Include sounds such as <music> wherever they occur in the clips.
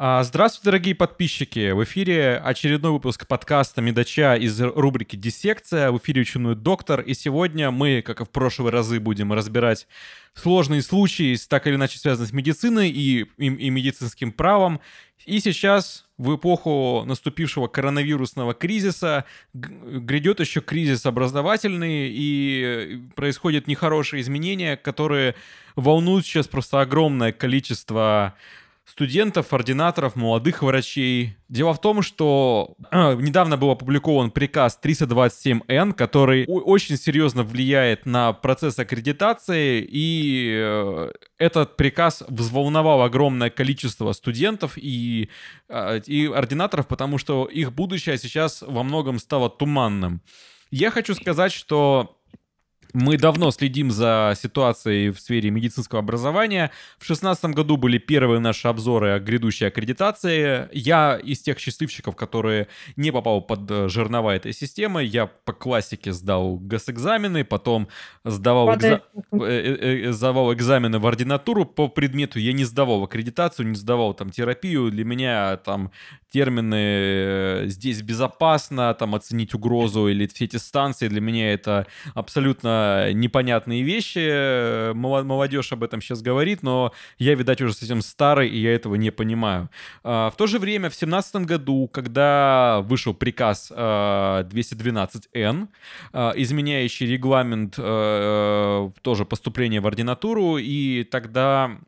А, здравствуйте, дорогие подписчики! В эфире очередной выпуск подкаста Медача из рубрики «Диссекция». В эфире ученый доктор. И сегодня мы, как и в прошлые разы, будем разбирать сложные случаи, так или иначе связанные с медициной и, и, и медицинским правом. И сейчас, в эпоху наступившего коронавирусного кризиса, грядет еще кризис образовательный, и происходят нехорошие изменения, которые волнуют сейчас просто огромное количество студентов, ординаторов, молодых врачей. Дело в том, что э, недавно был опубликован приказ 327Н, который очень серьезно влияет на процесс аккредитации, и э, этот приказ взволновал огромное количество студентов и, э, и ординаторов, потому что их будущее сейчас во многом стало туманным. Я хочу сказать, что мы давно следим за ситуацией в сфере медицинского образования. В 2016 году были первые наши обзоры о грядущей аккредитации. Я из тех счастливчиков, которые не попал под э, жернова этой системы. Я по классике сдал госэкзамены, потом сдавал, экза... Э, э, сдавал экзамены в ординатуру по предмету. Я не сдавал аккредитацию, не сдавал там терапию. Для меня там термины «здесь безопасно», там «оценить угрозу» или все эти станции, для меня это абсолютно непонятные вещи. Молодежь об этом сейчас говорит, но я, видать, уже совсем старый, и я этого не понимаю. А, в то же время, в 2017 году, когда вышел приказ 212Н, а, изменяющий регламент э, тоже поступления в ординатуру, и тогда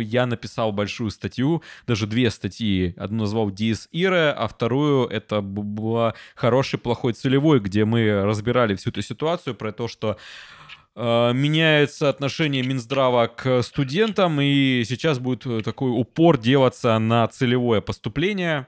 я написал большую статью, даже две статьи. Одну назвал Dies Irae, а вторую это была хороший, плохой, целевой, где мы разбирали всю эту ситуацию про то, что э, меняется отношение Минздрава к студентам, и сейчас будет такой упор делаться на целевое поступление.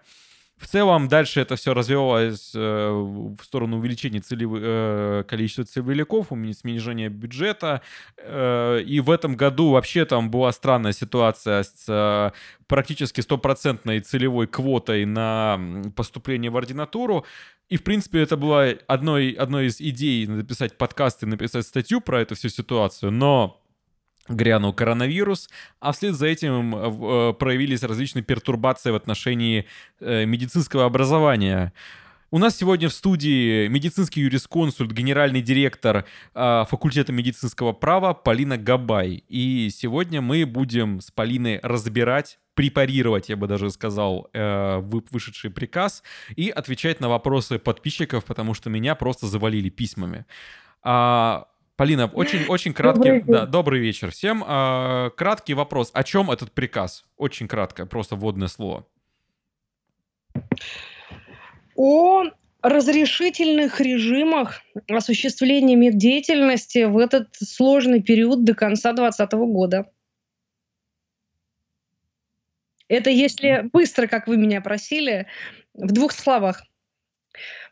В целом дальше это все развивалось э, в сторону увеличения целевы, э, количества целевиков, снижения бюджета. Э, и в этом году вообще там была странная ситуация с э, практически стопроцентной целевой квотой на поступление в ординатуру. И, в принципе, это была одной, одной из идей написать подкаст и написать статью про эту всю ситуацию. Но грянул коронавирус, а вслед за этим э, э, проявились различные пертурбации в отношении э, медицинского образования. У нас сегодня в студии медицинский юрисконсульт, генеральный директор э, факультета медицинского права Полина Габай. И сегодня мы будем с Полиной разбирать препарировать, я бы даже сказал, э, вышедший приказ и отвечать на вопросы подписчиков, потому что меня просто завалили письмами. А, Полина, очень, очень краткий, добрый, да, добрый вечер всем. А, краткий вопрос. О чем этот приказ? Очень кратко, просто вводное слово. О разрешительных режимах осуществления меддеятельности в этот сложный период до конца 2020 года. Это если быстро, как вы меня просили, в двух словах.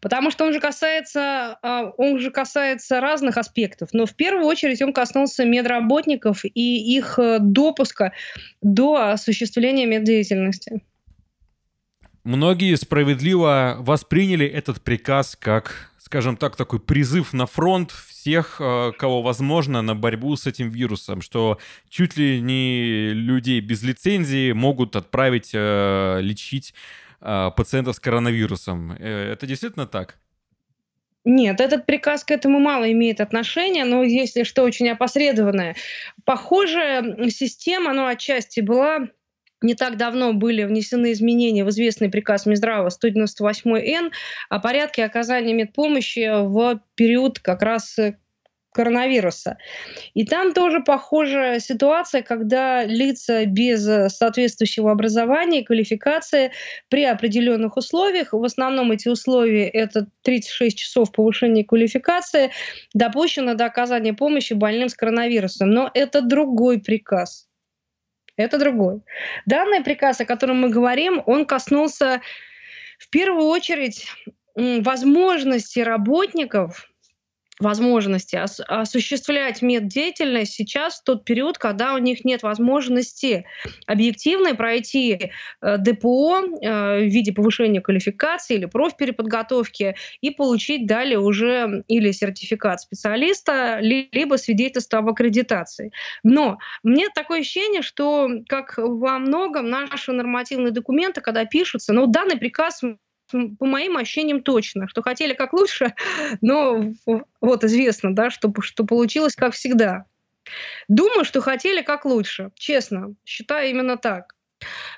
Потому что он же касается, а, он же касается разных аспектов, но в первую очередь он коснулся медработников и их э, допуска до осуществления меддеятельности. Многие справедливо восприняли этот приказ как, скажем так, такой призыв на фронт всех, э, кого возможно, на борьбу с этим вирусом, что чуть ли не людей без лицензии могут отправить э, лечить пациентов с коронавирусом. Э, это действительно так? Нет, этот приказ к этому мало имеет отношения, но если что очень опосредованное. Похожая система, ну, отчасти была не так давно были внесены изменения в известный приказ Минздрава 198-Н о порядке оказания медпомощи в период как раз коронавируса. И там тоже похожая ситуация, когда лица без э, соответствующего образования и квалификации при определенных условиях, в основном эти условия это 36 часов повышения квалификации, допущено до оказания помощи больным с коронавирусом. Но это другой приказ. Это другой. Данный приказ, о котором мы говорим, он коснулся в первую очередь возможности работников возможности ос- осуществлять меддеятельность сейчас в тот период, когда у них нет возможности объективно пройти э, ДПО э, в виде повышения квалификации или профпереподготовки и получить далее уже или сертификат специалиста, ли, либо свидетельство об аккредитации. Но мне такое ощущение, что как во многом наши нормативные документы, когда пишутся, ну, данный приказ по моим ощущениям точно, что хотели как лучше, <laughs> но вот известно, да, что, что получилось как всегда. Думаю, что хотели как лучше, честно, считаю именно так.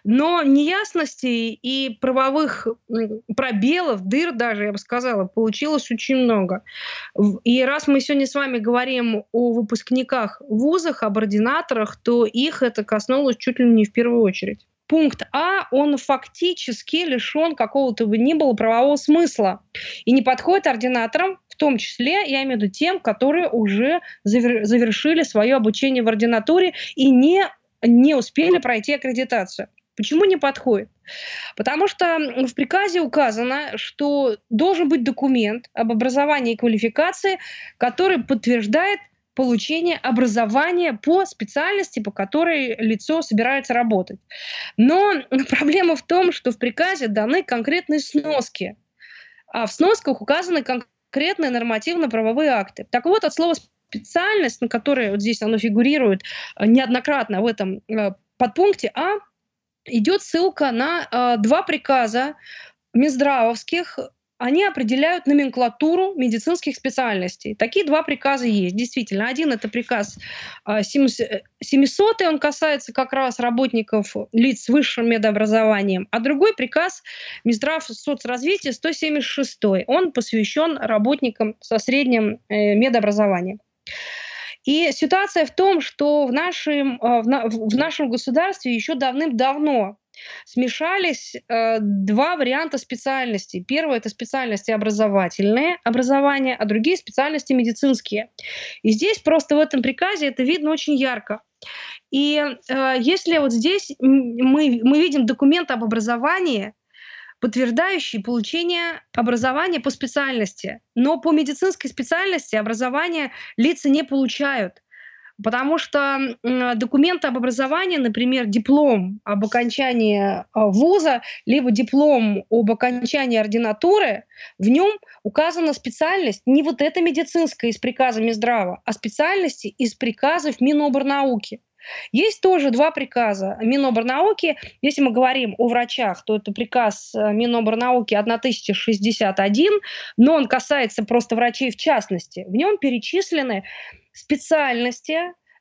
Но неясностей и правовых пробелов, дыр даже, я бы сказала, получилось очень много. И раз мы сегодня с вами говорим о выпускниках вузах, об ординаторах, то их это коснулось чуть ли не в первую очередь пункт А, он фактически лишен какого-то бы ни было правового смысла и не подходит ординаторам, в том числе, я имею в виду тем, которые уже завершили свое обучение в ординатуре и не, не успели пройти аккредитацию. Почему не подходит? Потому что в приказе указано, что должен быть документ об образовании и квалификации, который подтверждает получения образования по специальности, по которой лицо собирается работать. Но <laughs> проблема в том, что в приказе даны конкретные сноски, а в сносках указаны конкретные нормативно-правовые акты. Так вот, от слова специальность, на которой вот здесь оно фигурирует э, неоднократно в этом э, подпункте А, идет ссылка на э, два приказа Минздравовских они определяют номенклатуру медицинских специальностей. Такие два приказа есть, действительно. Один это приказ 700, а, он касается как раз работников лиц с высшим медобразованием, а другой приказ Минздрав соцразвития 176, он посвящен работникам со средним э, медобразованием. И ситуация в том, что в нашем, а, в нашем государстве еще давным-давно смешались э, два варианта специальностей. Первое это специальности образовательные, образование, а другие специальности медицинские. И здесь просто в этом приказе это видно очень ярко. И э, если вот здесь мы, мы видим документ об образовании, подтверждающий получение образования по специальности, но по медицинской специальности образование лица не получают. Потому что документы об образовании, например, диплом об окончании а, вуза, либо диплом об окончании ординатуры, в нем указана специальность не вот эта медицинская из приказа Минздрава, а специальности из приказов Миноборнауки. Есть тоже два приказа Миноборнауки. Если мы говорим о врачах, то это приказ э, Миноборнауки 1061, но он касается просто врачей в частности. В нем перечислены специальности,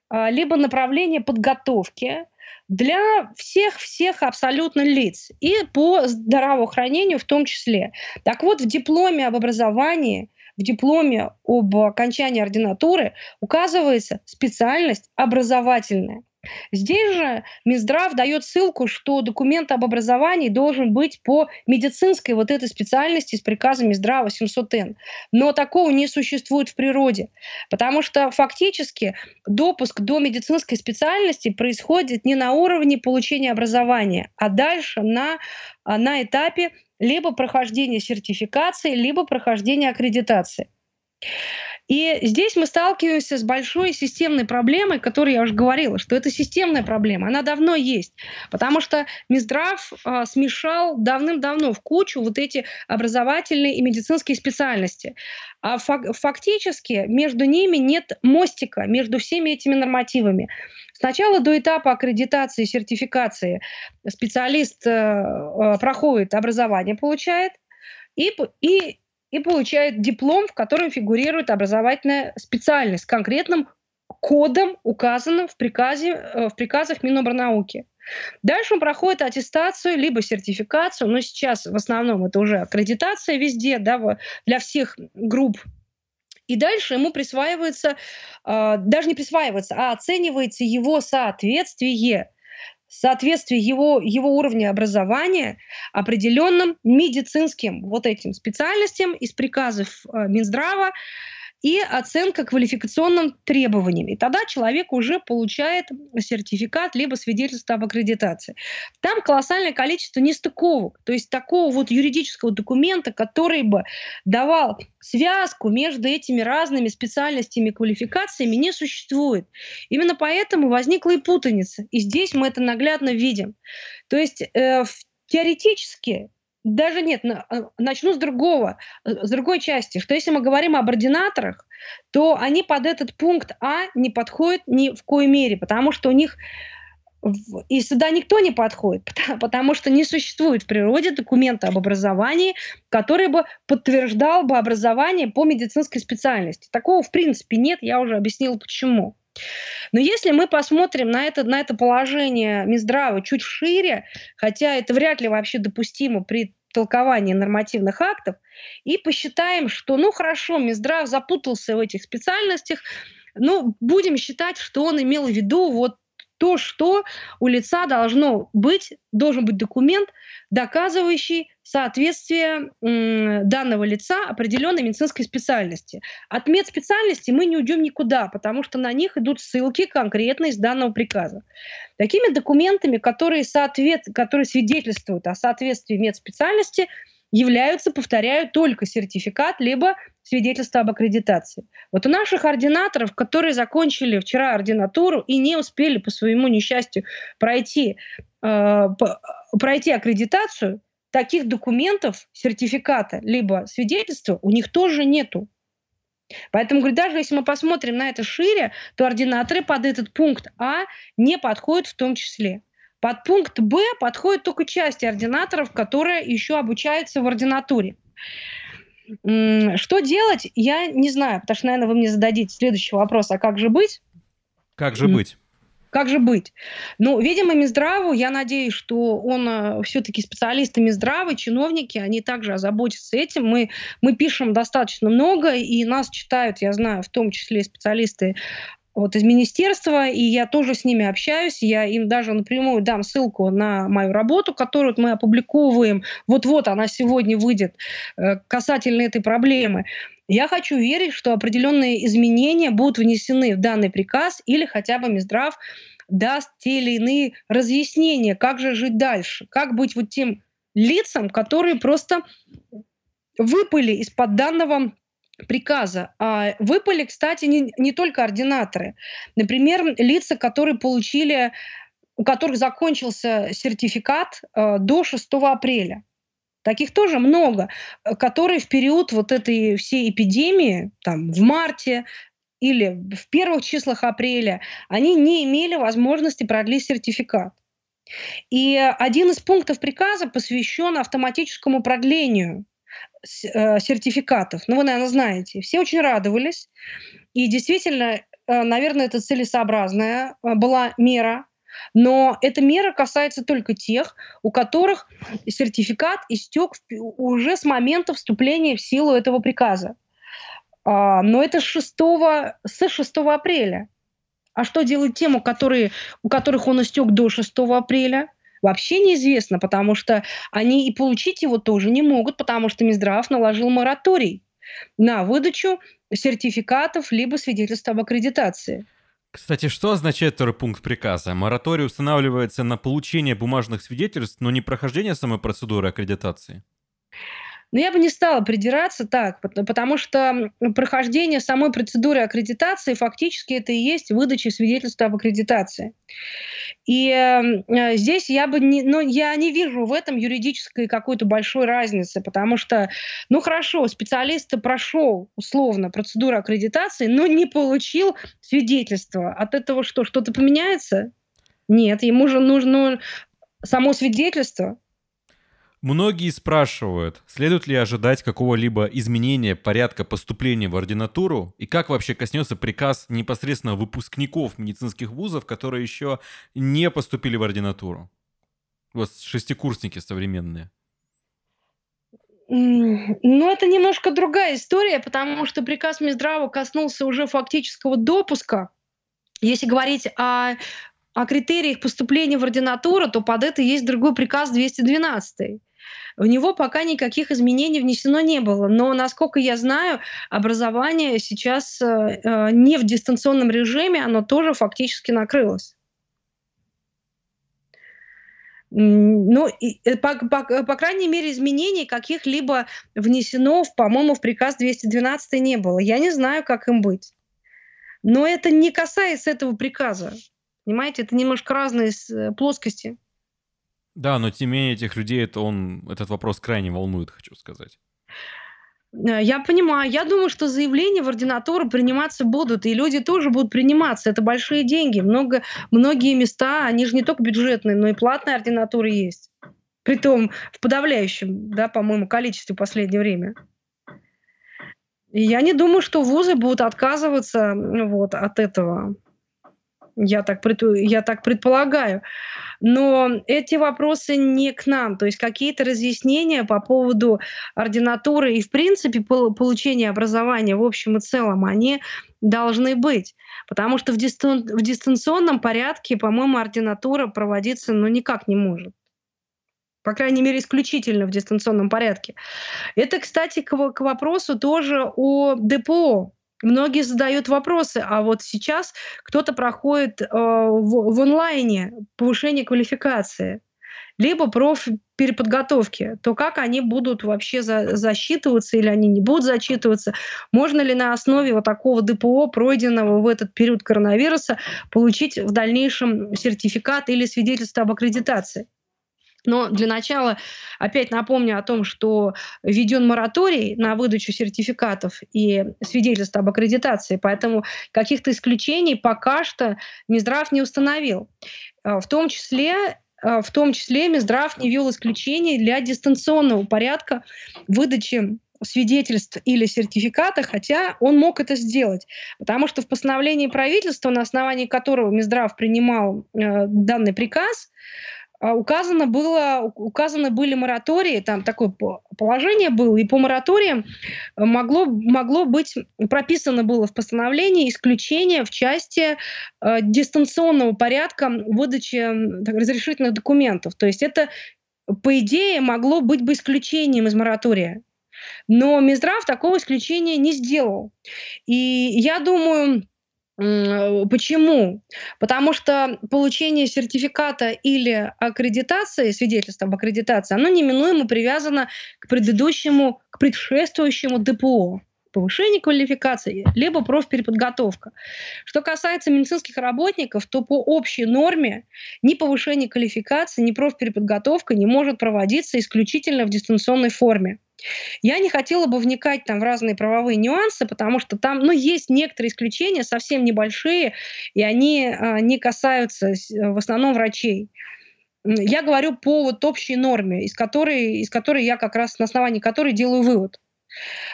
а, либо направления подготовки для всех-всех абсолютно лиц и по здравоохранению в том числе. Так вот, в дипломе об образовании, в дипломе об окончании ординатуры указывается специальность образовательная. Здесь же Минздрав дает ссылку, что документ об образовании должен быть по медицинской вот этой специальности с приказа Минздрава 700Н. Но такого не существует в природе, потому что фактически допуск до медицинской специальности происходит не на уровне получения образования, а дальше на, на этапе либо прохождения сертификации, либо прохождения аккредитации. И здесь мы сталкиваемся с большой системной проблемой, о которой я уже говорила, что это системная проблема, она давно есть, потому что Минздрав э, смешал давным-давно в кучу вот эти образовательные и медицинские специальности. А фак- фактически между ними нет мостика, между всеми этими нормативами. Сначала до этапа аккредитации, сертификации специалист э, э, проходит образование, получает, и, и и получает диплом, в котором фигурирует образовательная специальность с конкретным кодом, указанным в, приказе, э, в приказах Минобрнауки. Дальше он проходит аттестацию, либо сертификацию, но сейчас в основном это уже аккредитация везде, да, для всех групп и дальше ему присваивается, э, даже не присваивается, а оценивается его соответствие соответствие его, его уровня образования определенным медицинским вот этим специальностям из приказов э, Минздрава. И оценка квалификационным требованиям. И тогда человек уже получает сертификат либо свидетельство об аккредитации. Там колоссальное количество нестыковок, то есть такого вот юридического документа, который бы давал связку между этими разными специальностями и квалификациями, не существует. Именно поэтому возникла и путаница. И здесь мы это наглядно видим. То есть э, теоретически даже нет, а, начну с другого, э, с другой части, что если мы говорим об ординаторах, то они под этот пункт А не подходят ни в коей мере, потому что у них и сюда никто не подходит, <laughs> потому что не существует в природе документа об образовании, который бы подтверждал бы образование по медицинской специальности. Такого в принципе нет, я уже объяснила почему. Но если мы посмотрим на это, на это положение Минздрава чуть шире, хотя это вряд ли вообще допустимо при толковании нормативных актов, и посчитаем, что, ну хорошо, Минздрав запутался в этих специальностях, ну, будем считать, что он имел в виду вот то, что у лица должно быть, должен быть документ, доказывающий соответствие данного лица определенной медицинской специальности. От медспециальности мы не уйдем никуда, потому что на них идут ссылки конкретно из данного приказа. Такими документами, которые, соответ... которые свидетельствуют о соответствии медспециальности, являются, повторяю, только сертификат либо свидетельство об аккредитации. Вот у наших ординаторов, которые закончили вчера ординатуру и не успели по своему несчастью пройти, э, пройти аккредитацию, таких документов, сертификата либо свидетельства у них тоже нету. Поэтому, говорю, даже если мы посмотрим на это шире, то ординаторы под этот пункт А не подходят в том числе. Под пункт Б подходят только части ординаторов, которые еще обучаются в ординатуре. Что делать, я не знаю, потому что, наверное, вы мне зададите следующий вопрос, а как же быть? Как же быть? Как же быть? Ну, видимо, Минздраву, я надеюсь, что он э, все-таки специалисты Минздрава, чиновники, они также озаботятся этим. Мы, мы пишем достаточно много, и нас читают, я знаю, в том числе специалисты вот из министерства, и я тоже с ними общаюсь, я им даже напрямую дам ссылку на мою работу, которую мы опубликовываем, вот-вот она сегодня выйдет э, касательно этой проблемы. Я хочу верить, что определенные изменения будут внесены в данный приказ или хотя бы Минздрав даст те или иные разъяснения, как же жить дальше, как быть вот тем лицам, которые просто выпали из-под данного приказа. А выпали, кстати, не, не только ординаторы. Например, лица, которые получили, у которых закончился сертификат э, до 6 апреля. Таких тоже много, которые в период вот этой всей эпидемии, там, в марте или в первых числах апреля, они не имели возможности продлить сертификат. И один из пунктов приказа посвящен автоматическому продлению Э, сертификатов. Ну, вы, наверное, знаете. Все очень радовались. И действительно, э, наверное, это целесообразная э, была мера. Но эта мера касается только тех, у которых сертификат истек уже с момента вступления в силу этого приказа. А, но это с 6, с 6 апреля. А что делать тем, у, которые, у которых он истек до 6 апреля? Вообще неизвестно, потому что они и получить его тоже не могут, потому что Минздрав наложил мораторий на выдачу сертификатов либо свидетельств об аккредитации. Кстати, что означает второй пункт приказа? Мораторий устанавливается на получение бумажных свидетельств, но не прохождение самой процедуры аккредитации? Но я бы не стала придираться так, потому что прохождение самой процедуры аккредитации фактически это и есть выдача свидетельства об аккредитации. И э, здесь я бы не, ну, я не вижу в этом юридической какой-то большой разницы, потому что, ну хорошо, специалист прошел условно процедуру аккредитации, но не получил свидетельство. От этого что, что-то поменяется? Нет, ему же нужно само свидетельство. Многие спрашивают, следует ли ожидать какого-либо изменения порядка поступления в ординатуру и как вообще коснется приказ непосредственно выпускников медицинских вузов, которые еще не поступили в ординатуру. Вот шестикурсники современные. Ну, это немножко другая история, потому что приказ Минздрава коснулся уже фактического допуска. Если говорить о, о критериях поступления в ординатуру, то под это есть другой приказ 212 В него пока никаких изменений внесено не было. Но, насколько я знаю, образование сейчас э, не в дистанционном режиме, оно тоже фактически накрылось. Ну, э, по, по, по крайней мере, изменений каких-либо внесено, по-моему, в приказ 212 не было. Я не знаю, как им быть. Но это не касается этого приказа. Понимаете, это немножко разные э, плоскости. Да, но тем не менее этих людей это он, этот вопрос крайне волнует, хочу сказать. Э, я понимаю. Я думаю, что заявления в ординатуру приниматься будут, и люди тоже будут приниматься. Это большие деньги. Много, многие места, они же не только бюджетные, но и платные ординатуры есть. Притом в подавляющем, да, по-моему, количестве в последнее время. И я не думаю, что вузы будут отказываться вот, от этого. Я так, я так предполагаю. Но эти вопросы не к нам. То есть какие-то разъяснения по поводу ординатуры и, в принципе, получения образования в общем и целом, они должны быть. Потому что в, дистан в дистанционном порядке, по-моему, ординатура проводиться ну, никак не может. По крайней мере, исключительно в дистанционном порядке. Это, кстати, к, к вопросу тоже о ДПО. Многие задают вопросы, а вот сейчас кто-то проходит э, в, в онлайне повышение квалификации, либо профпереподготовки, то как они будут вообще за, засчитываться или они не будут зачитываться? Можно ли на основе вот такого ДПО, пройденного в этот период коронавируса, получить в дальнейшем сертификат или свидетельство об аккредитации? Но для начала опять напомню о том, что введен мораторий на выдачу сертификатов и свидетельств об аккредитации, поэтому каких-то исключений пока что Минздрав не установил. А, в том числе а, в том числе Минздрав не ввел исключений для дистанционного порядка выдачи свидетельств или сертификата, хотя он мог это сделать. Потому что в постановлении правительства, на основании которого Минздрав принимал э, данный приказ, указано было, указаны были моратории, там такое положение было, и по мораториям могло, могло быть, прописано было в постановлении исключение в части э, дистанционного порядка выдачи разрешительных документов. То есть это, по идее, могло быть бы исключением из моратория. Но Минздрав такого исключения не сделал. И я думаю, Э, почему? Потому что получение сертификата или аккредитации, свидетельства об аккредитации, оно неминуемо привязано к предыдущему, к предшествующему ДПО повышение квалификации, либо профпереподготовка. Что касается медицинских работников, то по общей норме ни повышение квалификации, ни профпереподготовка не может проводиться исключительно в дистанционной форме. Я не хотела бы вникать там в разные правовые нюансы, потому что там, ну, есть некоторые исключения, совсем небольшие, и они а, не касаются в основном врачей. Я говорю по вот общей норме, из которой, из которой я как раз на основании которой делаю вывод.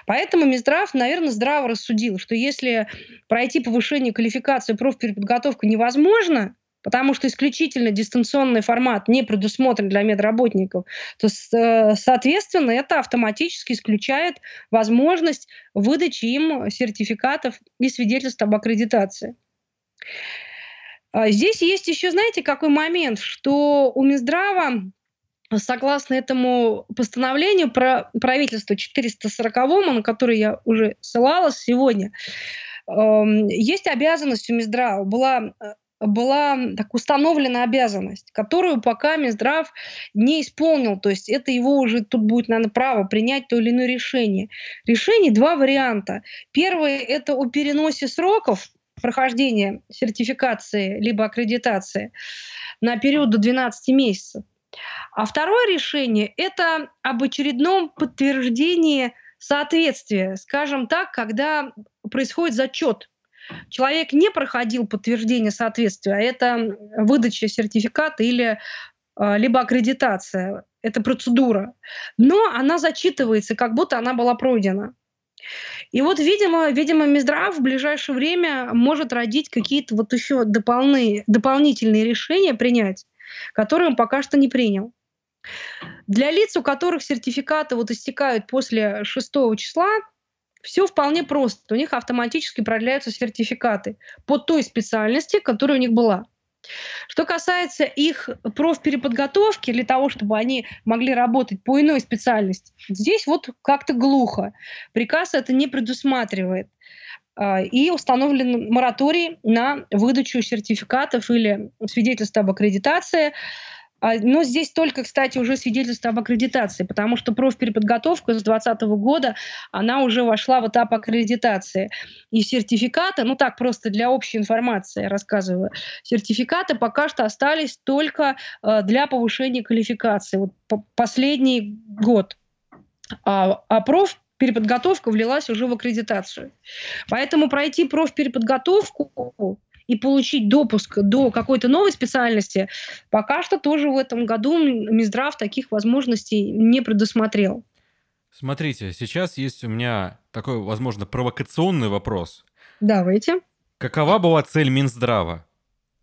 Поэтому Минздрав, наверное, здраво рассудил, что если пройти повышение квалификации профпереподготовку невозможно, потому что исключительно дистанционный формат не предусмотрен для медработников, то, э, соответственно, это автоматически исключает возможность выдачи им сертификатов и свидетельств об аккредитации. А здесь есть еще, знаете, какой момент, что у Минздрава согласно этому постановлению про правительство 440, на которое я уже ссылалась сегодня, эм, есть обязанность у Минздрава, была э, была так установлена обязанность, которую пока Минздрав не исполнил. То есть это его уже тут будет, наверное, право принять то или иное решение. Решений два варианта. Первый – это о переносе сроков прохождения сертификации либо аккредитации на период до 12 месяцев. А второе решение – это об очередном подтверждении соответствия, скажем так, когда происходит зачет человек не проходил подтверждение соответствия, а это выдача сертификата или а, либо аккредитация, это процедура, но она зачитывается, как будто она была пройдена. И вот, видимо, видимо, Минздрав в ближайшее время может родить какие-то вот еще дополнительные, дополнительные решения принять, которые он пока что не принял. Для лиц, у которых сертификаты вот истекают после 6 числа, все вполне просто. У них автоматически продляются сертификаты по той специальности, которая у них была. Что касается их профпереподготовки для того, чтобы они могли работать по иной специальности, здесь вот как-то глухо. Приказ это не предусматривает. А, и установлен мораторий на выдачу сертификатов или свидетельств об аккредитации но здесь только, кстати, уже свидетельство об аккредитации, потому что профпереподготовка с 2020 года, она уже вошла в этап аккредитации. И сертификаты, ну так просто для общей информации рассказываю, сертификаты пока что остались только э, для повышения квалификации. Вот последний год. А, а проф переподготовка влилась уже в аккредитацию. Поэтому пройти профпереподготовку и получить допуск до какой-то новой специальности, пока что тоже в этом году Минздрав таких возможностей не предусмотрел. Смотрите, сейчас есть у меня такой, возможно, провокационный вопрос. Давайте. Какова была цель Минздрава?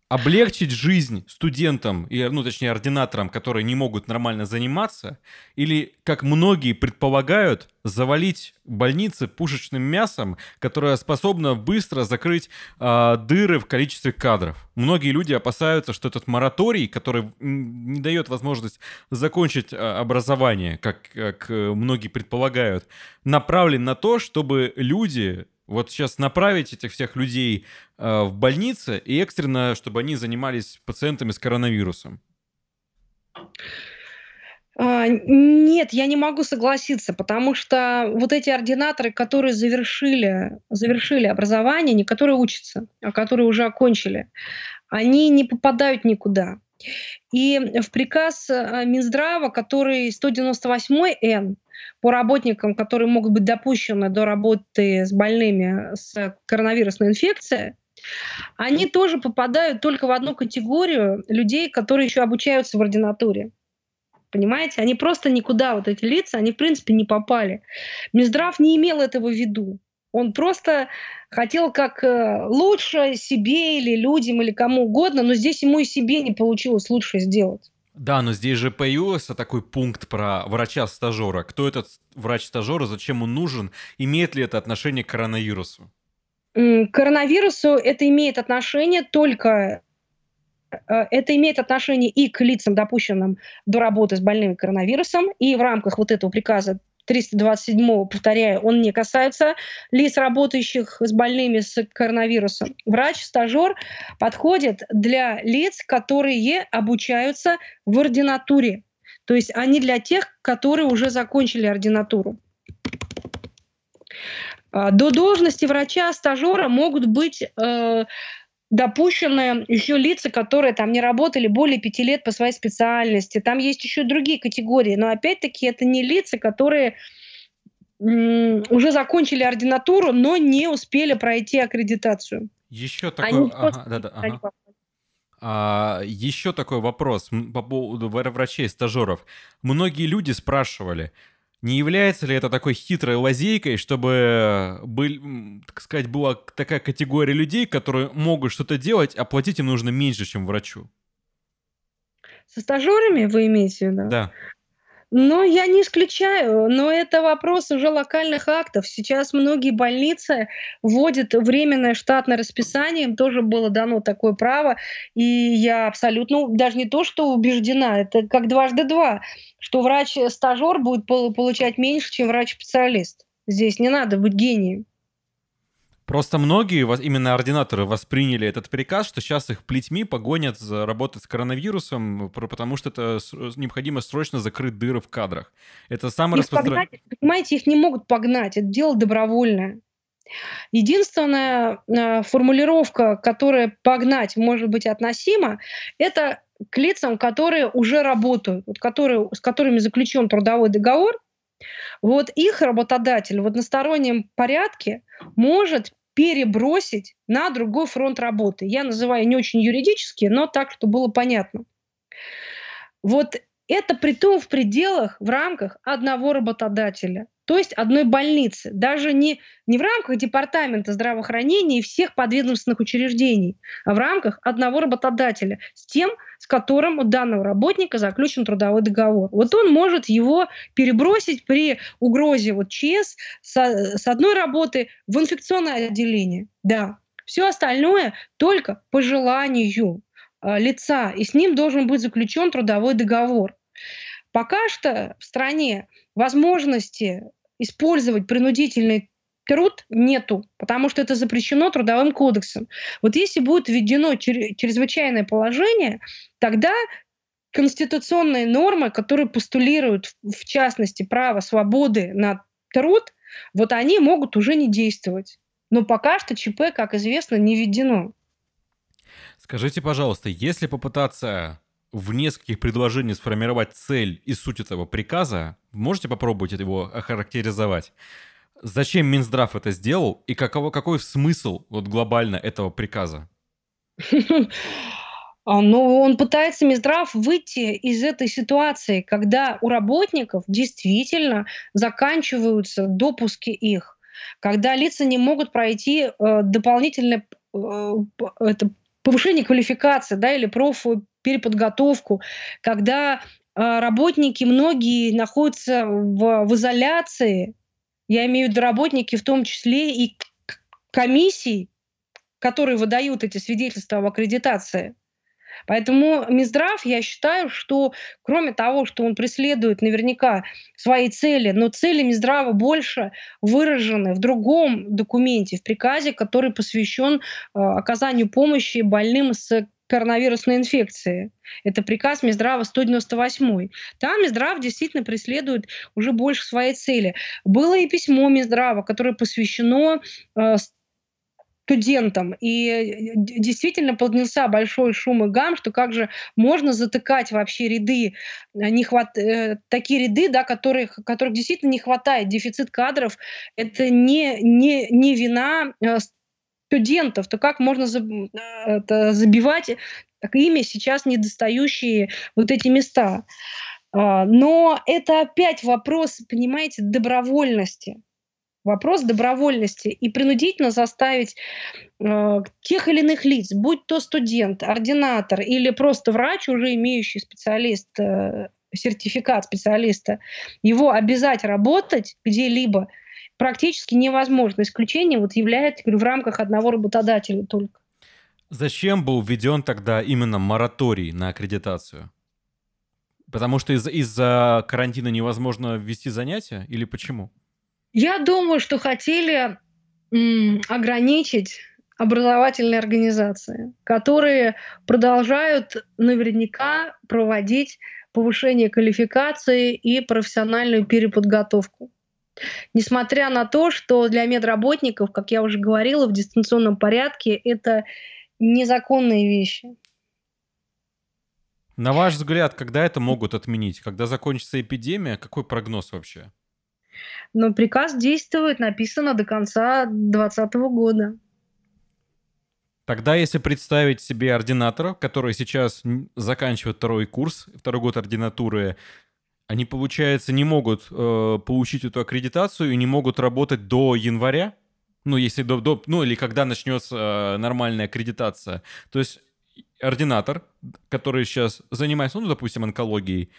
Облегчить жизнь студентам, и, ну, точнее, ординаторам, которые не могут нормально заниматься, или, как многие предполагают, завалить больницы пушечным мясом, которое способно быстро закрыть э, дыры в количестве кадров. Многие люди опасаются, что этот мораторий, который не дает возможность закончить э, образование, как, как многие предполагают, направлен на то, чтобы люди вот сейчас направить этих всех людей э, в больницы и экстренно, чтобы они занимались пациентами с коронавирусом? А, нет, я не могу согласиться, потому что вот эти ординаторы, которые завершили, завершили образование, не которые учатся, а которые уже окончили, они не попадают никуда. И в приказ э, Минздрава, который 198-Н, по работникам, которые могут быть допущены до работы с больными с коронавирусной инфекцией, они тоже попадают только в одну категорию людей, которые еще обучаются в ординатуре. Понимаете? Они просто никуда, вот эти лица, они в принципе не попали. Минздрав не имел этого в виду. Он просто хотел как э, лучше себе или людям, или кому угодно, но здесь ему и себе не получилось лучше сделать. Да, но здесь же появился такой пункт про врача-стажера. Кто этот врач-стажер, зачем он нужен, имеет ли это отношение к коронавирусу? К коронавирусу это имеет отношение только э, это имеет отношение и к лицам, допущенным до работы с больными коронавирусом, и в рамках вот этого приказа 327, повторяю, он не касается лиц, работающих с больными с коронавирусом. Врач-стажер подходит для лиц, которые обучаются в ординатуре. То есть они для тех, которые уже закончили ординатуру. А, до должности врача-стажера могут быть э, допущены еще лица, которые там не работали более пяти лет по своей специальности. Там есть еще другие категории, но опять-таки это не лица, которые уже закончили ординатуру, но не успели пройти аккредитацию. Еще такой, ага, да, да, ага. А, еще такой вопрос по поводу врачей-стажеров. Многие люди спрашивали, не является ли это такой хитрой лазейкой, чтобы, был, так сказать, была такая категория людей, которые могут что-то делать, а платить им нужно меньше, чем врачу? Со стажерами вы имеете в виду? Да. Но я не исключаю, но это вопрос уже локальных актов. Сейчас многие больницы вводят временное штатное расписание, им тоже было дано такое право, и я абсолютно, даже не то, что убеждена, это как дважды два что врач-стажер будет получать меньше, чем врач-специалист. Здесь не надо быть гением. Просто многие, именно ординаторы, восприняли этот приказ, что сейчас их плетьми погонят за работать с коронавирусом, потому что это необходимо срочно закрыть дыры в кадрах. Это самое распространенное... Понимаете, их не могут погнать, это дело добровольное. Единственная э, формулировка, которая погнать может быть относима, это к лицам, которые уже работают, вот которые, с которыми заключен трудовой договор, вот их работодатель в одностороннем порядке может перебросить на другой фронт работы. Я называю не очень юридически, но так, чтобы было понятно. Вот это при том в пределах, в рамках одного работодателя то есть одной больницы, даже не, не в рамках департамента здравоохранения и всех подведомственных учреждений, а в рамках одного работодателя, с тем, с которым у данного работника заключен трудовой договор. Вот он может его перебросить при угрозе вот ЧС с, с одной работы в инфекционное отделение. Да. Все остальное только по желанию. э, лица, и с ним должен быть заключен трудовой договор. Пока что в стране возможности использовать принудительный труд нету, потому что это запрещено трудовым кодексом. Вот если будет введено чрезвычайное положение, тогда конституционные нормы, которые постулируют, в частности, право свободы на труд, вот они могут уже не действовать. Но пока что ЧП, как известно, не введено. Скажите, пожалуйста, если попытаться в нескольких предложениях сформировать цель и суть этого приказа, можете попробовать его охарактеризовать? Зачем Минздрав это сделал и каково, какой смысл вот глобально этого приказа? <laughs> А, но он пытается, Минздрав, выйти из этой ситуации, когда у работников действительно заканчиваются допуски их, когда лица не могут пройти э, дополнительное э, это, повышение квалификации да, или профпереподготовку, когда э, работники многие находятся в, в изоляции, я имею в виду работники в том числе и комиссий, которые выдают эти свидетельства об аккредитации – Поэтому Минздрав, я считаю, что кроме того, что он преследует наверняка свои цели, но цели Минздрава больше выражены в другом документе, в приказе, который посвящен э, оказанию помощи больным с коронавирусной инфекции. Это приказ Минздрава 198. Там Минздрав действительно преследует уже больше своей цели. Было и письмо Минздрава, которое посвящено э, студентам. И э, действительно поднялся большой шум и гам, что как же можно затыкать вообще ряды, э, не хват... Такие ряды, да, которых, которых действительно не хватает. Дефицит кадров — это не, не, не вина студентов, то как можно забивать ими сейчас недостающие вот эти места. А, но это опять вопрос, понимаете, добровольности вопрос добровольности и принудительно заставить э, тех или иных лиц, будь то студент, ординатор или просто врач, уже имеющий специалист, э, сертификат специалиста, его обязать работать где-либо практически невозможно. Исключение вот является говорю, в рамках одного работодателя только. Зачем был введен тогда именно мораторий на аккредитацию? Потому что из- из-за карантина невозможно вести занятия или почему? Я думаю, что хотели м, ограничить образовательные организации, которые продолжают наверняка проводить повышение квалификации и профессиональную переподготовку. Несмотря на то, что для медработников, как я уже говорила, в дистанционном порядке это незаконные вещи. На ваш взгляд, когда это могут отменить? Когда закончится эпидемия? Какой прогноз вообще? Но приказ действует, написано до конца 2020 года. Тогда, если представить себе ординатора, который сейчас заканчивает второй курс, второй год ординатуры, они, получается, не могут э, получить эту аккредитацию и не могут работать до января? Ну, если до, до ну или когда начнется э, нормальная аккредитация. То есть ординатор, который сейчас занимается, ну, допустим, онкологией,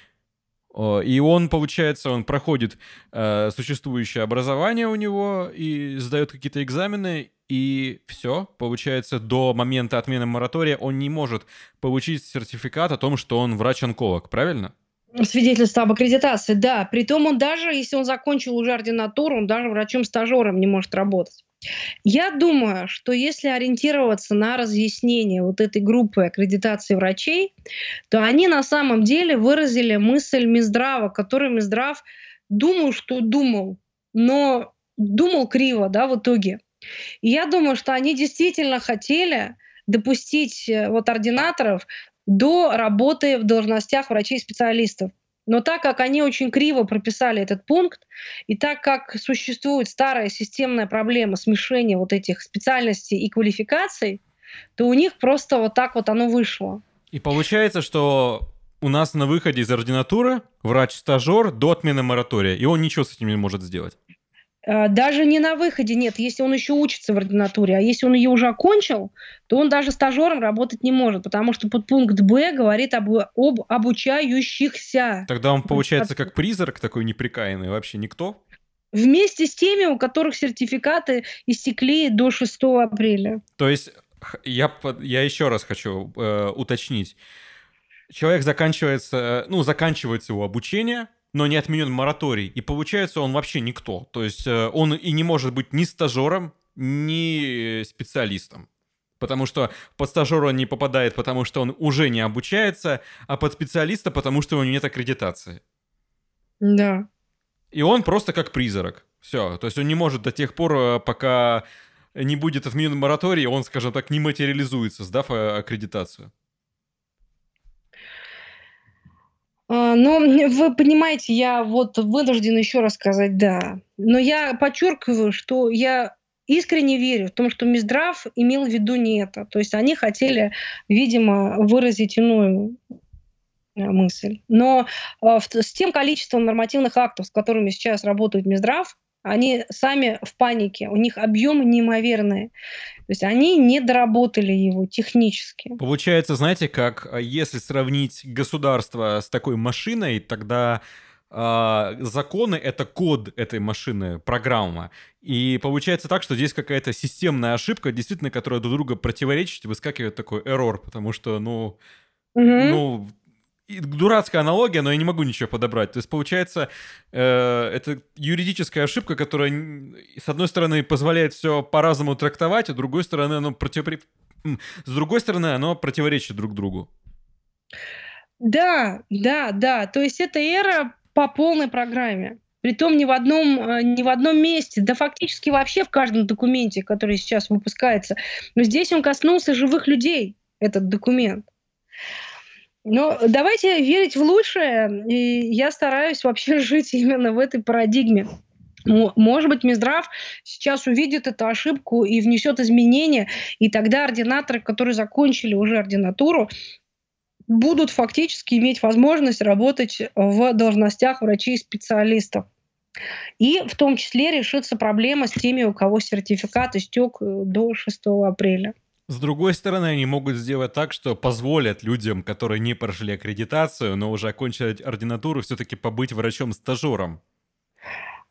и он, получается, он проходит э, существующее образование у него и сдает какие-то экзамены, и все, получается, до момента отмены моратория он не может получить сертификат о том, что он врач-онколог, правильно? Свидетельство об аккредитации, да. Притом он даже, если он закончил уже ординатуру, он даже врачом-стажером не может работать. Я думаю, что если ориентироваться на разъяснение вот этой группы аккредитации врачей, то они на самом деле выразили мысль Минздрава, который Минздрав думал, что думал, но думал криво, да, в итоге. И я думаю, что они действительно хотели допустить э, вот ординаторов до работы в должностях врачей-специалистов. Но так как они очень криво прописали этот пункт, и так как существует старая системная проблема смешения вот этих специальностей и квалификаций, то у них просто вот так вот оно вышло. И получается, что у нас на выходе из ординатуры врач-стажер до отмены моратория, и он ничего с этим не может сделать. Э, даже не на выходе, нет, если он еще учится в ординатуре, а если он ее уже окончил, то он даже стажером работать не может, потому что подпункт Б говорит об, об обучающихся. Тогда он получается как призрак такой неприкаянный, вообще никто? Вместе с теми, у которых сертификаты истекли до 6 апреля. То есть я, я еще раз хочу э, уточнить. Человек заканчивается, ну, заканчивается его обучение, но не отменен мораторий, и получается он вообще никто. То есть э, он и не может быть ни стажером, ни специалистом. Потому что под стажера он не попадает, потому что он уже не обучается, а под специалиста, потому что у него нет аккредитации. Да. И он просто как призрак. Все. То есть он не может до тех пор, э, пока не будет отменен мораторий, он, скажем так, не материализуется, сдав э, аккредитацию. Но <laughs> вы понимаете, я вот вынужден еще раз сказать «да». Но я подчеркиваю, что я искренне верю в том, что Минздрав имел в виду не это. То есть они хотели, видимо, выразить иную э, мысль. Но э, с тем количеством нормативных актов, с которыми сейчас работает Минздрав, они сами в панике, у них объемы неимоверные. То есть они не доработали его технически. Получается, знаете, как э, если сравнить государство с такой машиной, тогда э, законы — это код этой машины, программа. И получается так, что здесь какая-то системная ошибка, действительно, которая друг друга противоречит, выскакивает такой эррор, потому что, ну, угу. ну, дурацкая аналогия, но я не могу ничего подобрать. То есть, получается, э, это юридическая ошибка, которая, с одной стороны, позволяет все по-разному трактовать, а с другой стороны, оно против... с другой стороны, оно противоречит друг другу. Да, да, да. То есть это эра по полной программе. Притом ни в одном, э, ни в одном месте, да фактически вообще в каждом документе, который сейчас выпускается. Но здесь он коснулся живых людей, этот документ. Но давайте верить в лучшее, и я стараюсь вообще <laughs> жить именно в этой парадигме. Может быть, Минздрав сейчас увидит эту ошибку и внесет изменения, и тогда ординаторы, которые закончили уже ординатуру, будут фактически иметь возможность работать в должностях врачей-специалистов. И в том числе решится проблема с теми, у кого сертификат истек э, до 6 апреля. С другой стороны, они могут сделать так, что позволят людям, которые не прошли аккредитацию, но уже окончили ординатуру, все-таки побыть врачом-стажером.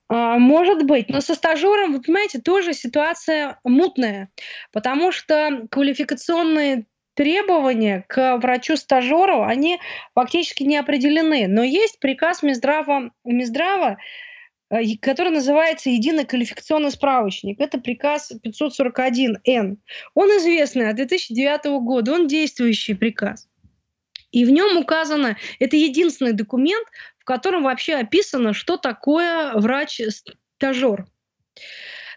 А, может быть, но со стажером, вы понимаете, тоже ситуация мутная, потому что квалификационные требования к врачу-стажеру, они фактически не определены. Но есть приказ Минздрава, Минздрава который называется «Единый квалификационный справочник». Это приказ 541-Н. Он известный от 2009 года, он действующий приказ. И в нем указано, это единственный документ, в котором вообще описано, что такое врач-стажер.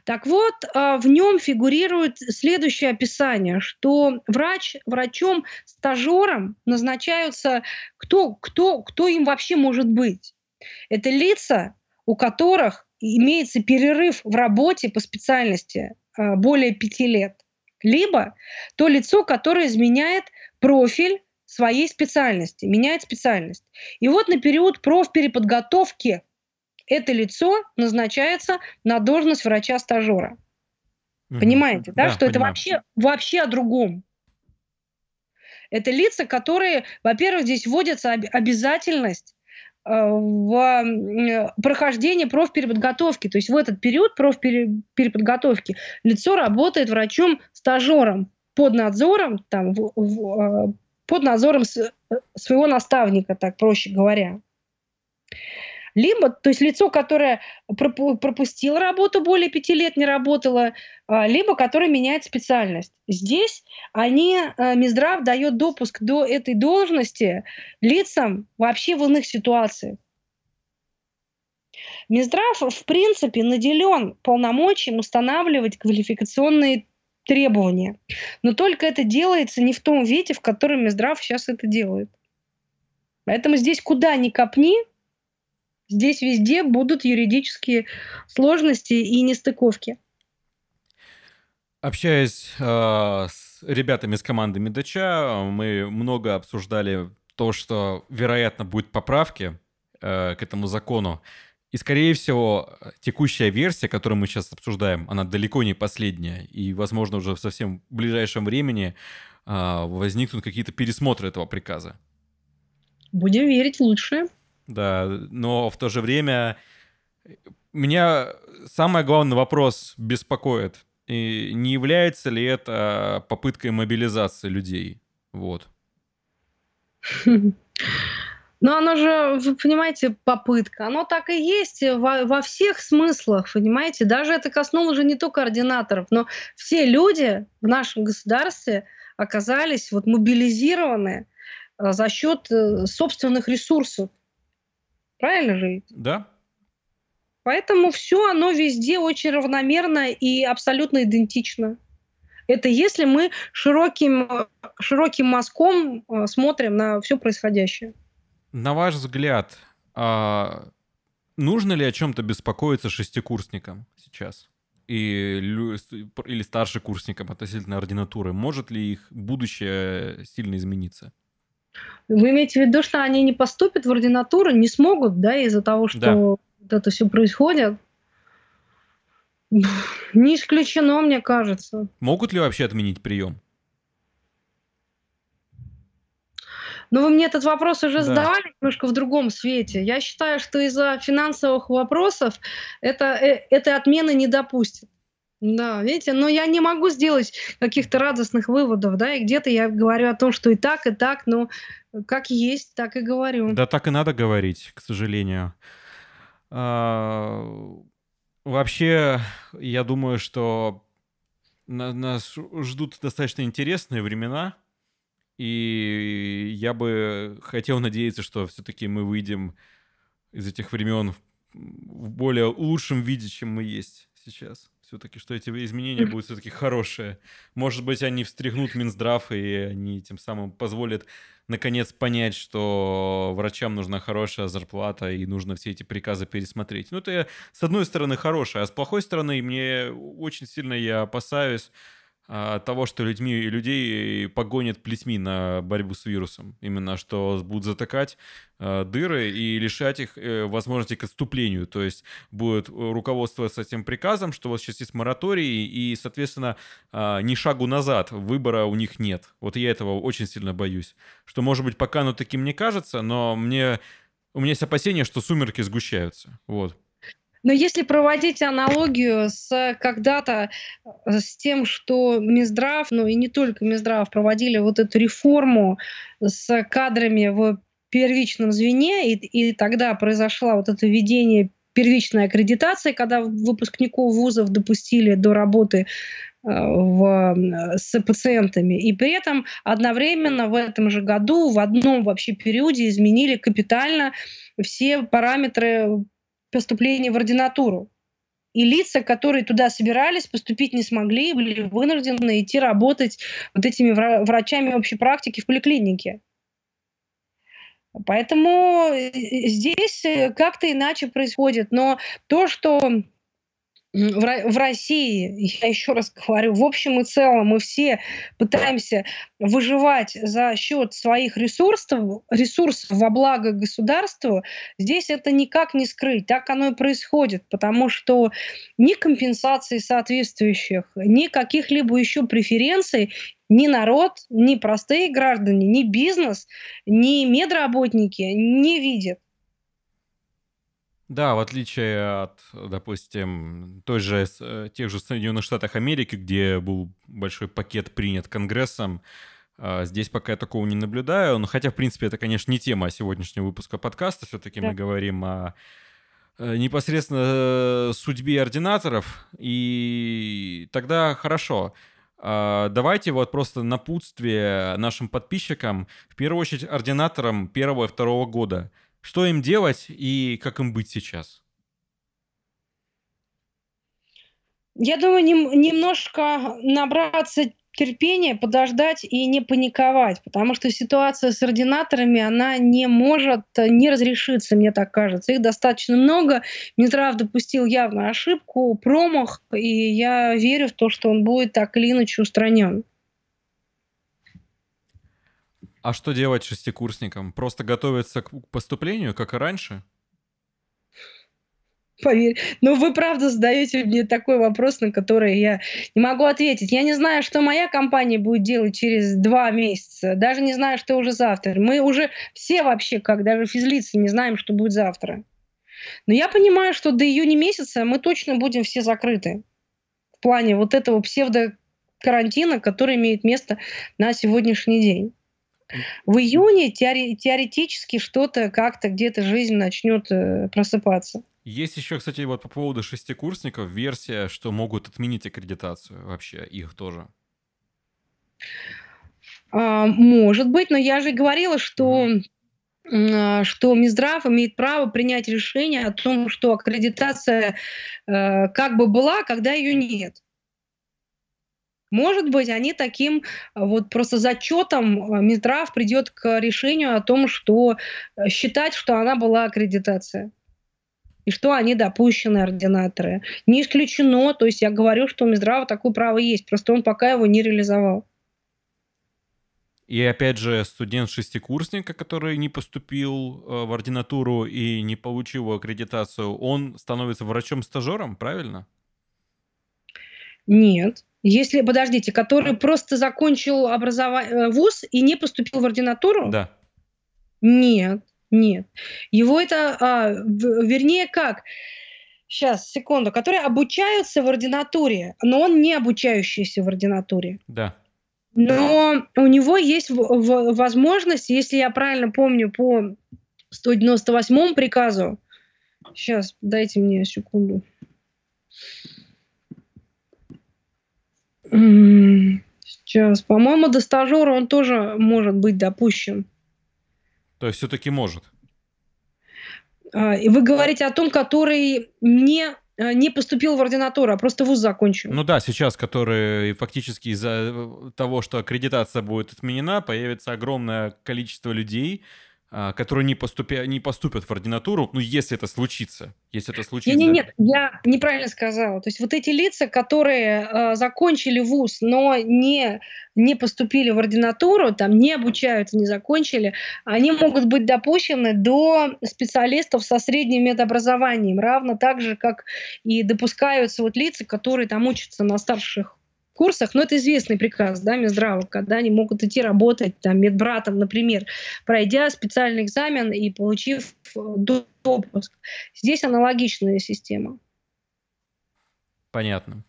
Так вот, а, в нем фигурирует следующее описание, что врач, врачом-стажером назначаются кто, кто, кто им вообще может быть. Это лица, у которых имеется перерыв в работе по специальности а, более пяти лет, либо то лицо, которое изменяет профиль своей специальности, меняет специальность. И вот на период профпереподготовки это лицо назначается на должность врача-стажера. Угу. Понимаете, да, да что понимаю. это вообще, вообще о другом. Это лица, которые, во-первых, здесь вводится обязательность в прохождении профпереподготовки. То есть в этот период профпереподготовки лицо работает врачом-стажером под надзором, там, в, в, а, под надзором своего наставника, так проще говоря либо, то есть лицо, которое пропустило работу, более пяти лет не работало, а, либо которое меняет специальность. Здесь они, а, Минздрав дает допуск до этой должности лицам вообще в иных ситуациях. Минздрав, в принципе, наделен полномочием устанавливать квалификационные требования. Но только это делается не в том виде, в котором Минздрав сейчас это делает. Поэтому здесь куда ни копни, Здесь везде будут юридические сложности и нестыковки. Общаясь э, с ребятами из команды Медача, мы много обсуждали то, что, вероятно, будут поправки э, к этому закону. И, скорее всего, текущая версия, которую мы сейчас обсуждаем, она далеко не последняя. И, возможно, уже в совсем ближайшем времени э, возникнут какие-то пересмотры этого приказа. Будем верить в лучшее. Да, но в то же время меня самый главный вопрос беспокоит. И не является ли это попыткой мобилизации людей? Вот. Но оно же, вы понимаете, попытка. Оно так и есть во, во всех смыслах, понимаете? Даже это коснулось уже не только координаторов, но все люди в нашем государстве оказались вот мобилизированы э, за счет э, собственных ресурсов. Правильно же? Да. Поэтому все оно везде очень равномерно и абсолютно идентично. Это если мы широким, широким мазком э, смотрим на все происходящее. На ваш взгляд, а нужно ли о чем-то беспокоиться шестикурсникам сейчас? И, или старшекурсникам относительно ординатуры? Может ли их будущее сильно измениться? Вы имеете в виду, что они не поступят в ординатуру, не смогут, да, из-за того, что да. вот это все происходит? Не исключено, мне кажется. Могут ли вообще отменить прием? Ну, вы мне этот вопрос уже да. задавали немножко в другом свете. Я считаю, что из-за финансовых вопросов это, э, этой отмены не допустят. Да, видите, но я не могу сделать каких-то радостных выводов, да, и где-то я говорю о том, что и так, и так, но как есть, так и говорю. Да, так и надо говорить, к сожалению. А, вообще, я думаю, что нас ждут достаточно интересные времена, и я бы хотел надеяться, что все-таки мы выйдем из этих времен в более лучшем виде, чем мы есть сейчас. Все-таки, что эти изменения будут все-таки хорошие. Может быть, они встряхнут Минздрав, и они тем самым позволят наконец понять, что врачам нужна хорошая зарплата и нужно все эти приказы пересмотреть. Ну, это с одной стороны хорошее, а с плохой стороны мне очень сильно я опасаюсь, а, того, что людьми, людей погонят плетьми на борьбу с вирусом. Именно, что будут затыкать э, дыры и лишать их э, возможности к отступлению. То есть будет руководствоваться этим приказом, что вот сейчас есть мораторий, и, соответственно, э, ни шагу назад выбора у них нет. Вот я этого очень сильно боюсь. Что, может быть, пока оно таким не кажется, но мне... У меня есть опасение, что сумерки сгущаются. Вот. Но если проводить аналогию с когда-то э, с тем, что Минздрав, ну и не только Минздрав, проводили вот эту реформу с кадрами в первичном звене, и, и тогда произошло вот это введение первичной аккредитации, когда выпускников вузов допустили до работы э, в, с пациентами. И при этом одновременно в этом же году в одном вообще периоде изменили капитально все параметры поступления в ординатуру. И лица, которые туда собирались, поступить не смогли, были вынуждены идти работать вот этими врачами общей практики в поликлинике. Поэтому э, здесь э, как-то иначе происходит. Но то, что в России, я еще раз говорю, в общем и целом мы все пытаемся выживать за счет своих ресурсов, ресурсов во благо государству, здесь это никак не скрыть. Так оно и происходит, потому что ни компенсаций соответствующих, ни каких-либо еще преференций ни народ, ни простые граждане, ни бизнес, ни медработники не видят. Да, в отличие от, допустим, той же, э, тех же Соединенных Штатах Америки, где был большой пакет принят Конгрессом, а, здесь пока я такого не наблюдаю. Но хотя, в принципе, это, конечно, не тема сегодняшнего выпуска подкаста. Все-таки да. мы говорим о э, непосредственно э, судьбе ординаторов. И тогда хорошо. А, давайте вот просто напутствие нашим подписчикам, в первую очередь ординаторам первого и второго года – что им делать и как им быть сейчас? Я думаю, нем, немножко набраться терпения, подождать и не паниковать, потому что ситуация с ординаторами, она не может не разрешиться, мне так кажется. Их достаточно много. Минздрав допустил явно ошибку, промах, и я верю в то, что он будет так или иначе устранен. А что делать шестикурсникам? Просто готовиться к поступлению, как и раньше? Поверь. Ну, вы правда задаете мне такой вопрос, на который я не могу ответить. Я не знаю, что моя компания будет делать через два месяца. Даже не знаю, что уже завтра. Мы уже все вообще, как даже физлицы, не знаем, что будет завтра. Но я понимаю, что до июня месяца мы точно будем все закрыты. в плане вот этого псевдокарантина, который имеет место на сегодняшний день. В июне теори- теоретически что-то как-то где-то жизнь начнет э, просыпаться. Есть еще, кстати, вот по поводу шестикурсников версия, что могут отменить аккредитацию вообще их тоже. А, может быть, но я же говорила, что а, что Минздрав имеет право принять решение о том, что аккредитация э, как бы была, когда ее нет. Может быть, они таким а, вот просто зачетом а, Минздрав придет к решению о том, что э, считать, что она была аккредитация и что они допущены ординаторы. Не исключено, то есть я говорю, что у Минздрава такое право есть, просто он пока его не реализовал. И опять же, студент-шестикурсника, который не поступил э, в ординатуру и не получил аккредитацию, он становится врачом-стажером, правильно? Нет. Если, подождите, который просто закончил образование, э, вуз и не поступил в ординатуру? Да. Нет, нет. Его это, а, вернее, как? Сейчас, секунду. Которые обучаются в ординатуре, но он не обучающийся в ординатуре. Да. Но у него есть возможность, если я правильно помню, по 198 приказу. Сейчас, дайте мне секунду. Сейчас, по-моему, до стажера он тоже может быть допущен. То есть все-таки может? А, и вы говорите о том, который не э, не поступил в ординатуру, а просто вуз закончил. Ну да, сейчас, который фактически из-за э, того, что аккредитация будет отменена, появится огромное количество людей, а, которые не, поступя, не поступят в ординатуру, ну, если это случится. Если это случится. Нет, нет, нет, я неправильно сказала. То есть вот эти лица, которые э, закончили вуз, но не, не поступили в ординатуру, там не обучаются, не закончили, они могут быть допущены до специалистов со средним медобразованием, равно так же, как и допускаются вот лица, которые там учатся на старших курсах, но это известный приказ, да, Минздрава, когда они могут идти работать там медбратом, например, пройдя специальный экзамен и получив э, допуск. Здесь аналогичная система. Понятно.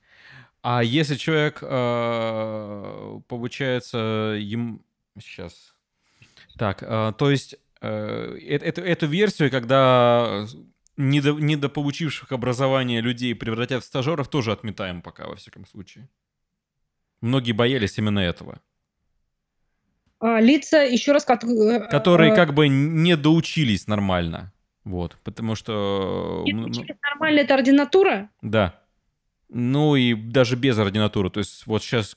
А если человек, э, получается, им... Сейчас. Так, э, то есть эту, эту версию, когда недополучивших образование людей превратят в стажеров, тоже отметаем пока, во всяком случае. Многие боялись именно этого. А, лица, еще раз... Как, э, Которые э, как бы не доучились нормально. Вот, потому что... Не доучились нормально, это ординатура? Да. Ну и даже без ординатуры. То есть вот сейчас,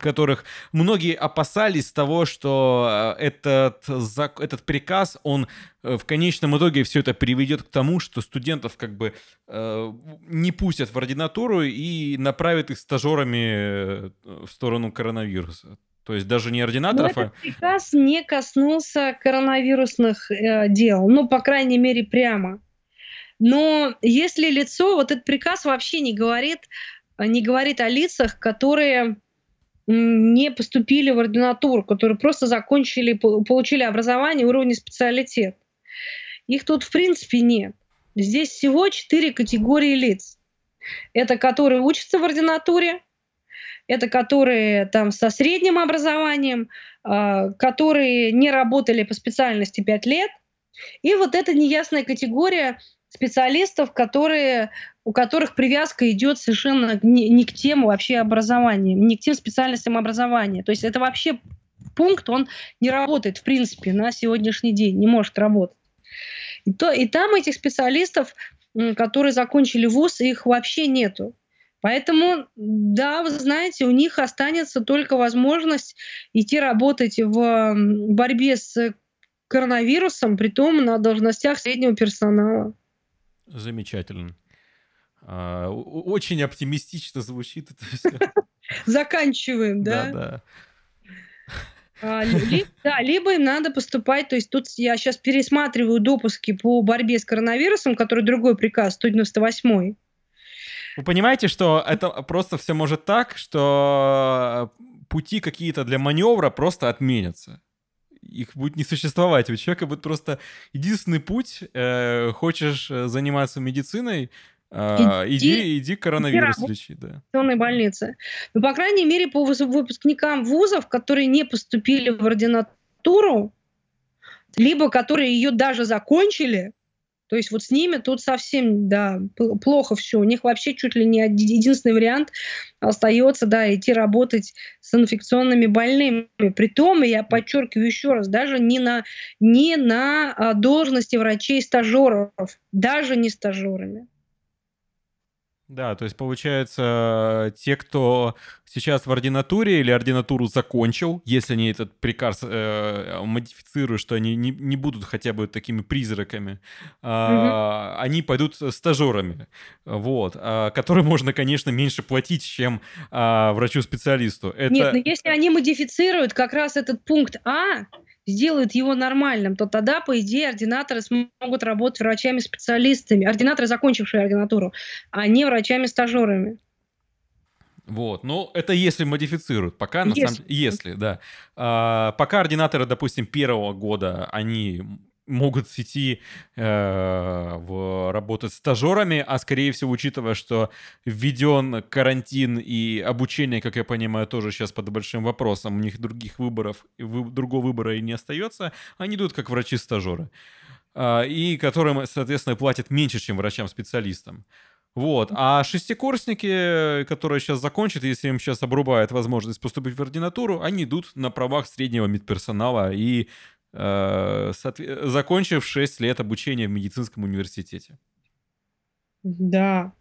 которых многие опасались того, что э, этот, этот приказ, он в конечном итоге все это приведет к тому, что студентов как бы э, не пустят в ординатуру и направят их стажерами в сторону коронавируса. То есть даже не ординаторов, Но этот приказ не коснулся коронавирусных э, дел, ну, по крайней мере, прямо. Но если лицо, вот этот приказ вообще не говорит, не говорит о лицах, которые не поступили в ординатуру, которые просто закончили, получили образование уровня специалитет. Их тут в принципе нет. Здесь всего четыре категории лиц. Это которые учатся в ординатуре, это которые там со средним образованием, а, которые не работали по специальности 5 лет. И вот эта неясная категория специалистов, которые, у которых привязка идет совершенно не, не к тем вообще образования, не к тем специальностям образования. То есть это вообще пункт, он не работает в принципе на сегодняшний день, не может работать. И, то, и там этих специалистов, которые закончили вуз, их вообще нету. Поэтому, да, вы знаете, у них останется только возможность идти работать в борьбе с коронавирусом, при том на должностях среднего персонала. Замечательно. А, очень оптимистично звучит это все. <laughs> Заканчиваем, да? Да, да. А, ли, да, либо им надо поступать, то есть тут я сейчас пересматриваю допуски по борьбе с коронавирусом, который другой приказ, 198 Вы понимаете, что это просто все может так, что пути какие-то для маневра просто отменятся их будет не существовать. У человека будет просто единственный путь. Э, хочешь э, заниматься медициной, а, Иди, иди, иди иди коронавирус работай лечи, да. больнице. Ну, по крайней мере, по выпускникам вузов, которые не поступили в ординатуру, либо которые ее даже закончили, то есть вот с ними тут совсем, да, плохо все. У них вообще чуть ли не единственный вариант остается, да, идти работать с инфекционными больными. Притом, я подчеркиваю еще раз, даже не на, не на а, должности врачей-стажеров, даже не стажерами. Да, то есть получается, те, кто сейчас в ординатуре или ординатуру закончил, если они этот приказ э, модифицируют, что они не, не будут хотя бы такими призраками, а, они пойдут стажерами, вот, а, которым можно, конечно, меньше платить, чем а, врачу-специалисту. Нет, но Это, если они модифицируют как раз этот пункт А, сделают его нормальным, то тогда, по идее, ординаторы смогут работать врачами-специалистами, ординаторы, закончившие ординатуру, а не врачами-стажерами. вот, ну, это если модифицируют, пока, на самом Если. если, да. А, пока ординаторы, допустим, первого года, они могут идти э, в работать стажерами, а скорее всего, учитывая, что введен карантин и обучение, как я понимаю, тоже сейчас под большим вопросом, у них других выборов, вы- другого выбора и не остается, они идут как врачи-стажеры, А, и которым, соответственно, платят меньше, чем врачам-специалистам. Вот. А шестикурсники, которые сейчас закончат, если им сейчас обрубают возможность поступить в ординатуру, они идут на правах среднего медперсонала и э, закончив 6 лет обучения в медицинском университете. Да.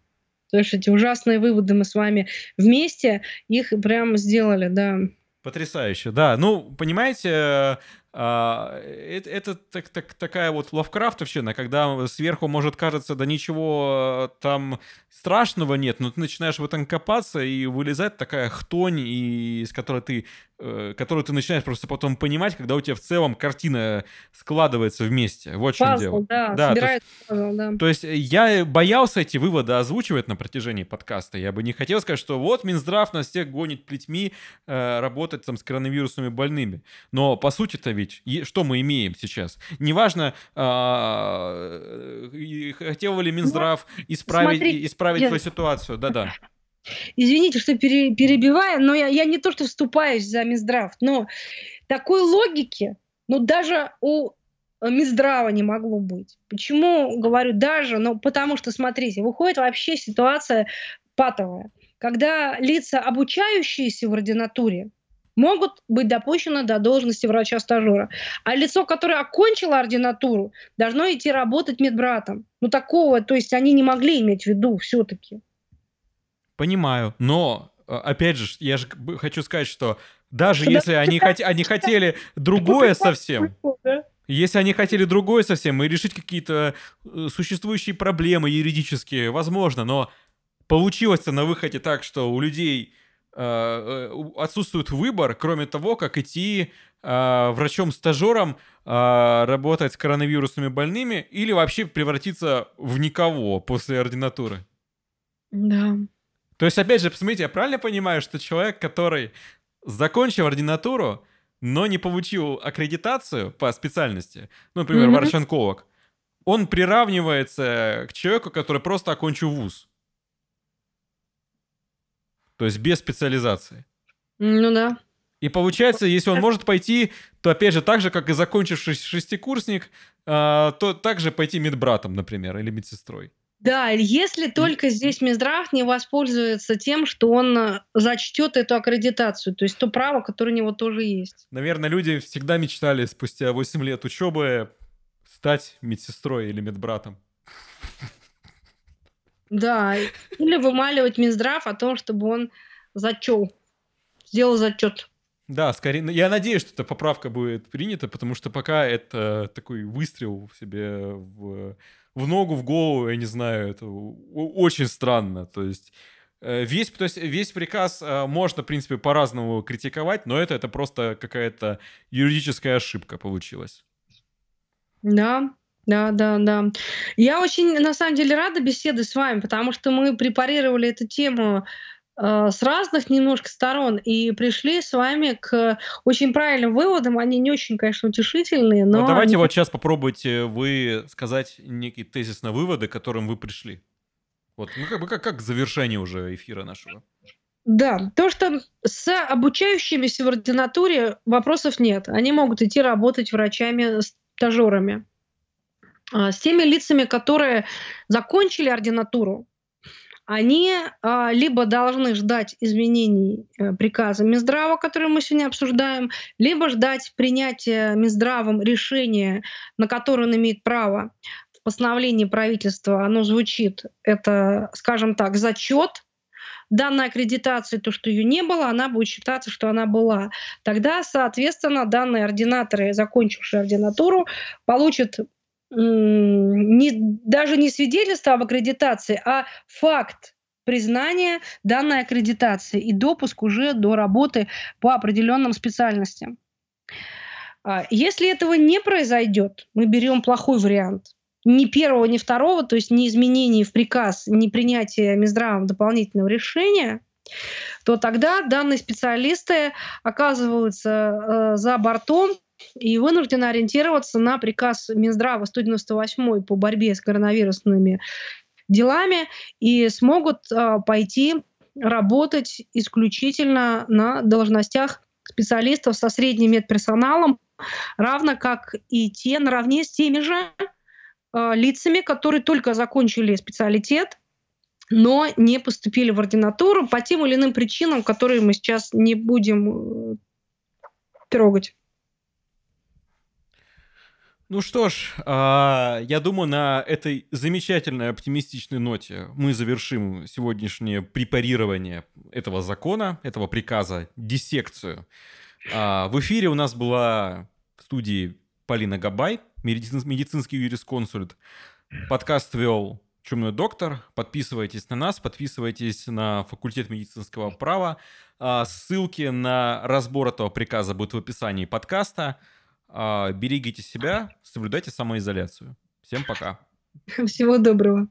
Слушайте, ужасные выводы мы с вами вместе их прям сделали, да. Потрясающе, да. Ну, понимаете, э, а, это, это так- так- такая вот лавкрафтовщина, когда сверху может кажется, да ничего э, там страшного нет, но ты начинаешь в этом копаться, и вылезает такая хтонь, и, с которой ты, э, которую ты начинаешь просто потом понимать, когда у тебя в целом картина складывается вместе. Вот в чем дело. Да, Да, то есть- пазл, да. То есть я боялся эти выводы озвучивать на протяжении подкаста. Я бы не хотел сказать, что вот Минздрав нас всех гонит плетьми э, работать там с коронавирусными больными. Но по сути-то ведь е- что мы имеем сейчас? Неважно, а, и хотел ли Минздрав исправить, смотри, исправить я- ситуацию. Да-да. Извините, что пере- перебиваю, но я, я не то, что вступаюсь за Минздрав, но такой логики, ну, даже у э, Минздрава не могло быть. Почему говорю даже? Ну, потому что, смотрите, выходит вообще ситуация патовая, когда лица, обучающиеся в ординатуре, могут быть допущены до должности врача-стажера. А лицо, которое окончило ординатуру, должно идти работать медбратом. Ну, такого, то есть они не могли иметь в виду все-таки. Понимаю, но э, опять же, я же хочу сказать, что даже Да. если они, хот- они хотели другое совсем? Если они хотели другое совсем и решить какие-то э, существующие проблемы юридические, возможно, но получилось-то на выходе так, что у людей э, отсутствует выбор, кроме того, как идти э, врачом-стажером э, работать с коронавирусными больными или вообще превратиться в никого после ординатуры. Да. То есть, опять же, посмотрите, я правильно понимаю, что человек, который закончил ординатуру, но не получил аккредитацию по специальности, ну, например, Мгм. врач-онколог, он приравнивается к человеку, который просто окончил вуз. То есть без специализации. Ну да. И получается, если он может пойти, то опять же, так же, как и закончивший шестикурсник, а, то также пойти медбратом, например, или медсестрой. Да, если только здесь Минздрав не воспользуется тем, что он э, зачтет эту аккредитацию, то есть то право, которое у него тоже есть. Наверное, люди всегда мечтали спустя 8 лет учебы стать медсестрой или медбратом. Да, или вымаливать Минздрав о том, чтобы он зачел, сделал зачет. Да, скорее. ну, Я надеюсь, что эта поправка будет принята, потому что пока это такой выстрел в себе в, в ногу, в голову, я не знаю, это очень странно. То есть э, весь, то есть весь приказ э, можно, в принципе, по-разному критиковать, но это, это просто какая-то юридическая ошибка получилась. Да, да, да, да. Я очень, на самом деле, рада беседе с вами, потому что мы препарировали эту тему с разных немножко сторон и пришли с вами к очень правильным выводам. Они не очень, конечно, утешительные, но Вот давайте они вот сейчас попробуйте вы сказать некие тезисные выводы, к которым вы пришли. Вот, ну как бы как, как завершение уже эфира нашего. Да, то, что с обучающимися в ординатуре вопросов нет. Они могут идти работать врачами-стажерами. А, с теми лицами, которые закончили ординатуру, они а, либо должны ждать изменений э, приказа Минздрава, который мы сегодня обсуждаем, либо ждать принятия Минздравом решения, на которое он имеет право в постановлении правительства. Оно звучит, это, скажем так, зачет данной аккредитации, то, что ее не было, она будет считаться, что она была. Тогда, соответственно, данные ординаторы, закончившие ординатуру, получат не, даже не свидетельство об аккредитации, а факт признания данной аккредитации и допуск уже до работы по определенным специальностям. А, если этого не произойдет, мы берем плохой вариант. Ни первого, ни второго, то есть ни изменений в приказ, ни принятия Минздравом дополнительного решения, то тогда данные специалисты оказываются э, за бортом и вынуждены ориентироваться на приказ Минздрава 198 по борьбе с коронавирусными делами и смогут э, пойти работать исключительно на должностях специалистов со средним медперсоналом, равно как и те наравне с теми же э, лицами, которые только закончили специалитет, но не поступили в ординатуру по тем или иным причинам, которые мы сейчас не будем э, трогать. Ну что ж, а, я думаю, на этой замечательной оптимистичной ноте мы завершим сегодняшнее препарирование этого закона, этого приказа, диссекцию. А, в эфире у нас была в студии Полина Габай, медицинский юрисконсульт. Подкаст вел Чумной доктор. Подписывайтесь на нас, подписывайтесь на факультет медицинского права. А, ссылки на разбор этого приказа будут в описании подкаста. А, берегите себя, соблюдайте самоизоляцию. Всем пока. <laughs> Всего доброго.